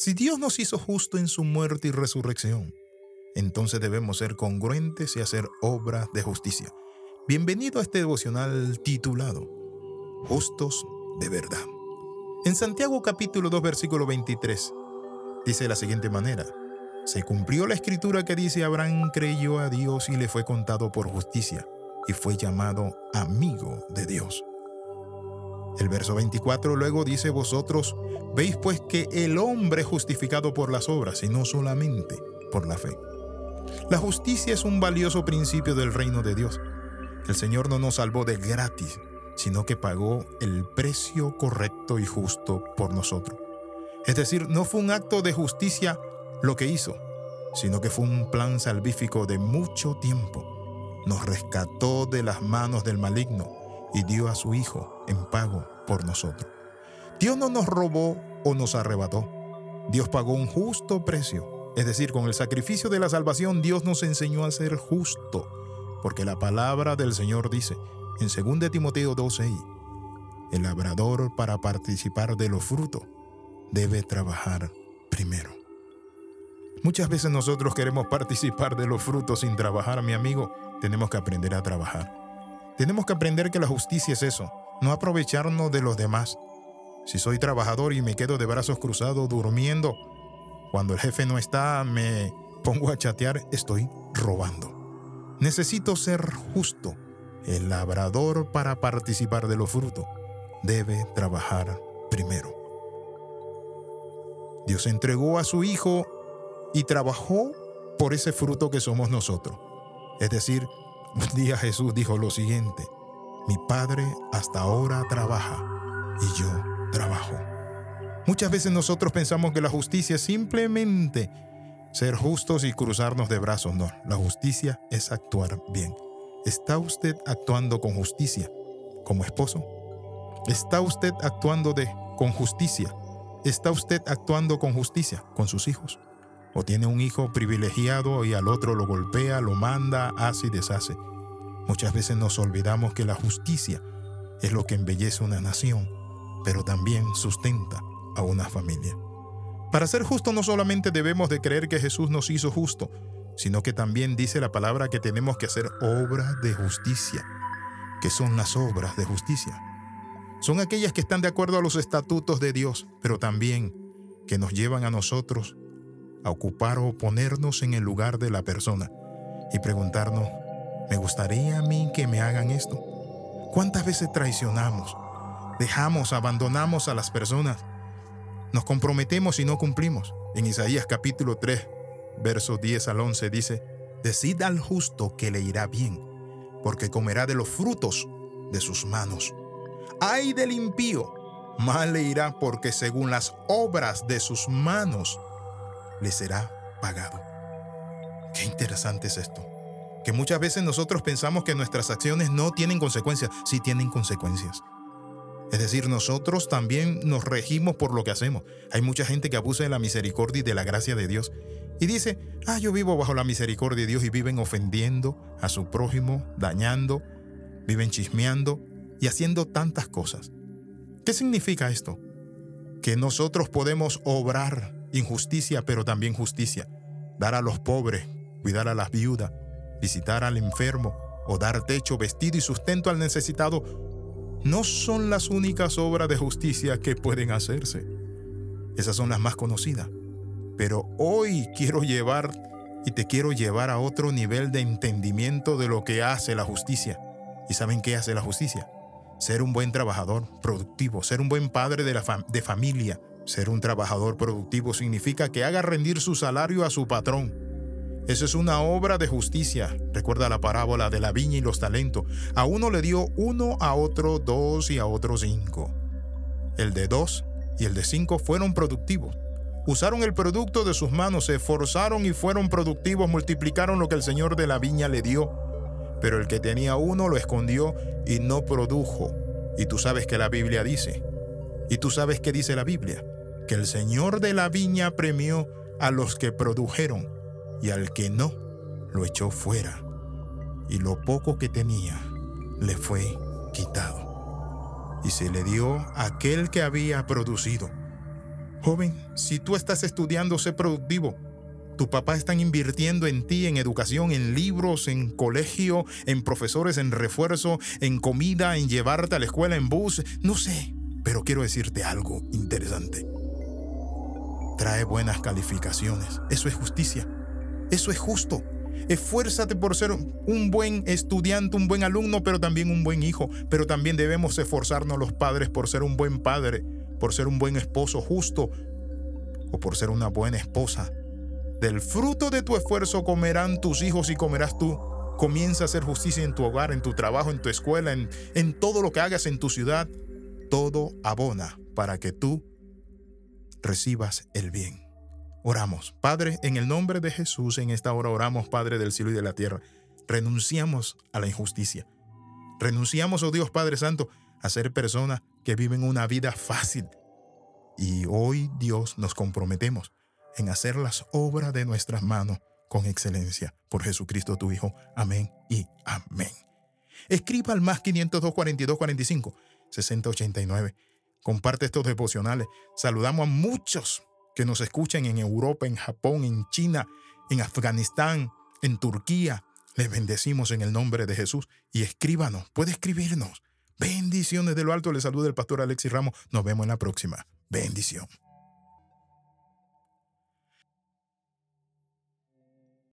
Si Dios nos hizo justo en su muerte y resurrección, entonces debemos ser congruentes y hacer obras de justicia. Bienvenido a este devocional titulado Justos de verdad. En Santiago capítulo 2 versículo 23 dice de la siguiente manera, se cumplió la escritura que dice Abraham creyó a Dios y le fue contado por justicia y fue llamado amigo de Dios. El verso 24 luego dice, vosotros veis pues que el hombre es justificado por las obras y no solamente por la fe. La justicia es un valioso principio del reino de Dios. El Señor no nos salvó de gratis, sino que pagó el precio correcto y justo por nosotros. Es decir, no fue un acto de justicia lo que hizo, sino que fue un plan salvífico de mucho tiempo. Nos rescató de las manos del maligno y dio a su Hijo en pago por nosotros. Dios no nos robó o nos arrebató. Dios pagó un justo precio. Es decir, con el sacrificio de la salvación Dios nos enseñó a ser justo. Porque la palabra del Señor dice en 2 Timoteo 2.6, el labrador para participar de los frutos debe trabajar primero. Muchas veces nosotros queremos participar de los frutos sin trabajar, mi amigo. Tenemos que aprender a trabajar. Tenemos que aprender que la justicia es eso, no aprovecharnos de los demás. Si soy trabajador y me quedo de brazos cruzados durmiendo, cuando el jefe no está, me pongo a chatear, estoy robando. Necesito ser justo. El labrador para participar de los frutos debe trabajar primero. Dios entregó a su Hijo y trabajó por ese fruto que somos nosotros. Es decir, un día Jesús dijo lo siguiente, mi Padre hasta ahora trabaja y yo trabajo. Muchas veces nosotros pensamos que la justicia es simplemente ser justos y cruzarnos de brazos. No, la justicia es actuar bien. ¿Está usted actuando con justicia como esposo? ¿Está usted actuando de, con justicia? ¿Está usted actuando con justicia con sus hijos? O tiene un hijo privilegiado y al otro lo golpea, lo manda, hace y deshace. Muchas veces nos olvidamos que la justicia es lo que embellece una nación, pero también sustenta a una familia. Para ser justo no solamente debemos de creer que Jesús nos hizo justo, sino que también dice la palabra que tenemos que hacer obras de justicia. ¿Qué son las obras de justicia? Son aquellas que están de acuerdo a los estatutos de Dios, pero también que nos llevan a nosotros a ocupar o ponernos en el lugar de la persona y preguntarnos, ¿me gustaría a mí que me hagan esto? ¿Cuántas veces traicionamos? Dejamos, abandonamos a las personas. Nos comprometemos y no cumplimos. En Isaías capítulo 3, versos 10 al 11 dice, Decid al justo que le irá bien, porque comerá de los frutos de sus manos. Ay del impío, mal le irá porque según las obras de sus manos le será pagado. Qué interesante es esto. Que muchas veces nosotros pensamos que nuestras acciones no tienen consecuencias, sí tienen consecuencias. Es decir, nosotros también nos regimos por lo que hacemos. Hay mucha gente que abusa de la misericordia y de la gracia de Dios y dice, ah, yo vivo bajo la misericordia de Dios y viven ofendiendo a su prójimo, dañando, viven chismeando y haciendo tantas cosas. ¿Qué significa esto? Que nosotros podemos obrar injusticia, pero también justicia. Dar a los pobres, cuidar a las viudas, visitar al enfermo o dar techo, vestido y sustento al necesitado, no son las únicas obras de justicia que pueden hacerse. Esas son las más conocidas. Pero hoy quiero llevar y te quiero llevar a otro nivel de entendimiento de lo que hace la justicia. ¿Y saben qué hace la justicia? Ser un buen trabajador, productivo, ser un buen padre de, la de familia, ser un trabajador productivo significa que haga rendir su salario a su patrón. Eso es una obra de justicia. Recuerda la parábola de la viña y los talentos. A uno le dio uno, a otro dos y a otro cinco. El de dos y el de cinco fueron productivos. Usaron el producto de sus manos, se esforzaron y fueron productivos, multiplicaron lo que el Señor de la viña le dio. Pero el que tenía uno lo escondió y no produjo. Y tú sabes que la Biblia dice. Y tú sabes qué dice la Biblia el Señor de la viña premió a los que produjeron y al que no, lo echó fuera. Y lo poco que tenía le fue quitado. Y se le dio a aquel que había producido. Joven, si tú estás estudiando, sé productivo. Tu papá están invirtiendo en ti, en educación, en libros, en colegio, en profesores, en refuerzo, en comida, en llevarte a la escuela en bus. No sé, pero quiero decirte algo interesante. Trae buenas calificaciones. Eso es justicia. Eso es justo. Esfuérzate por ser un buen estudiante, un buen alumno, pero también un buen hijo. Pero también debemos esforzarnos los padres por ser un buen padre, por ser un buen esposo justo o por ser una buena esposa. Del fruto de tu esfuerzo comerán tus hijos y comerás tú. Comienza a hacer justicia en tu hogar, en tu trabajo, en tu escuela, en, en todo lo que hagas en tu ciudad. Todo abona para que tú recibas el bien. Oramos. Padre, en el nombre de Jesús, en esta hora oramos, Padre del cielo y de la tierra. Renunciamos a la injusticia. Renunciamos, oh Dios Padre Santo, a ser personas que viven una vida fácil. Y hoy, Dios, nos comprometemos en hacer las obras de nuestras manos con excelencia. Por Jesucristo tu Hijo. Amén y amén. Escriba al más 502 42 45 60 89. Comparte estos devocionales. Saludamos a muchos que nos escuchen en Europa, en Japón, en China, en Afganistán, en Turquía. Les bendecimos en el nombre de Jesús y escríbanos, puede escribirnos. Bendiciones de lo alto, le saluda el pastor Alexis Ramos. Nos vemos en la próxima. Bendición.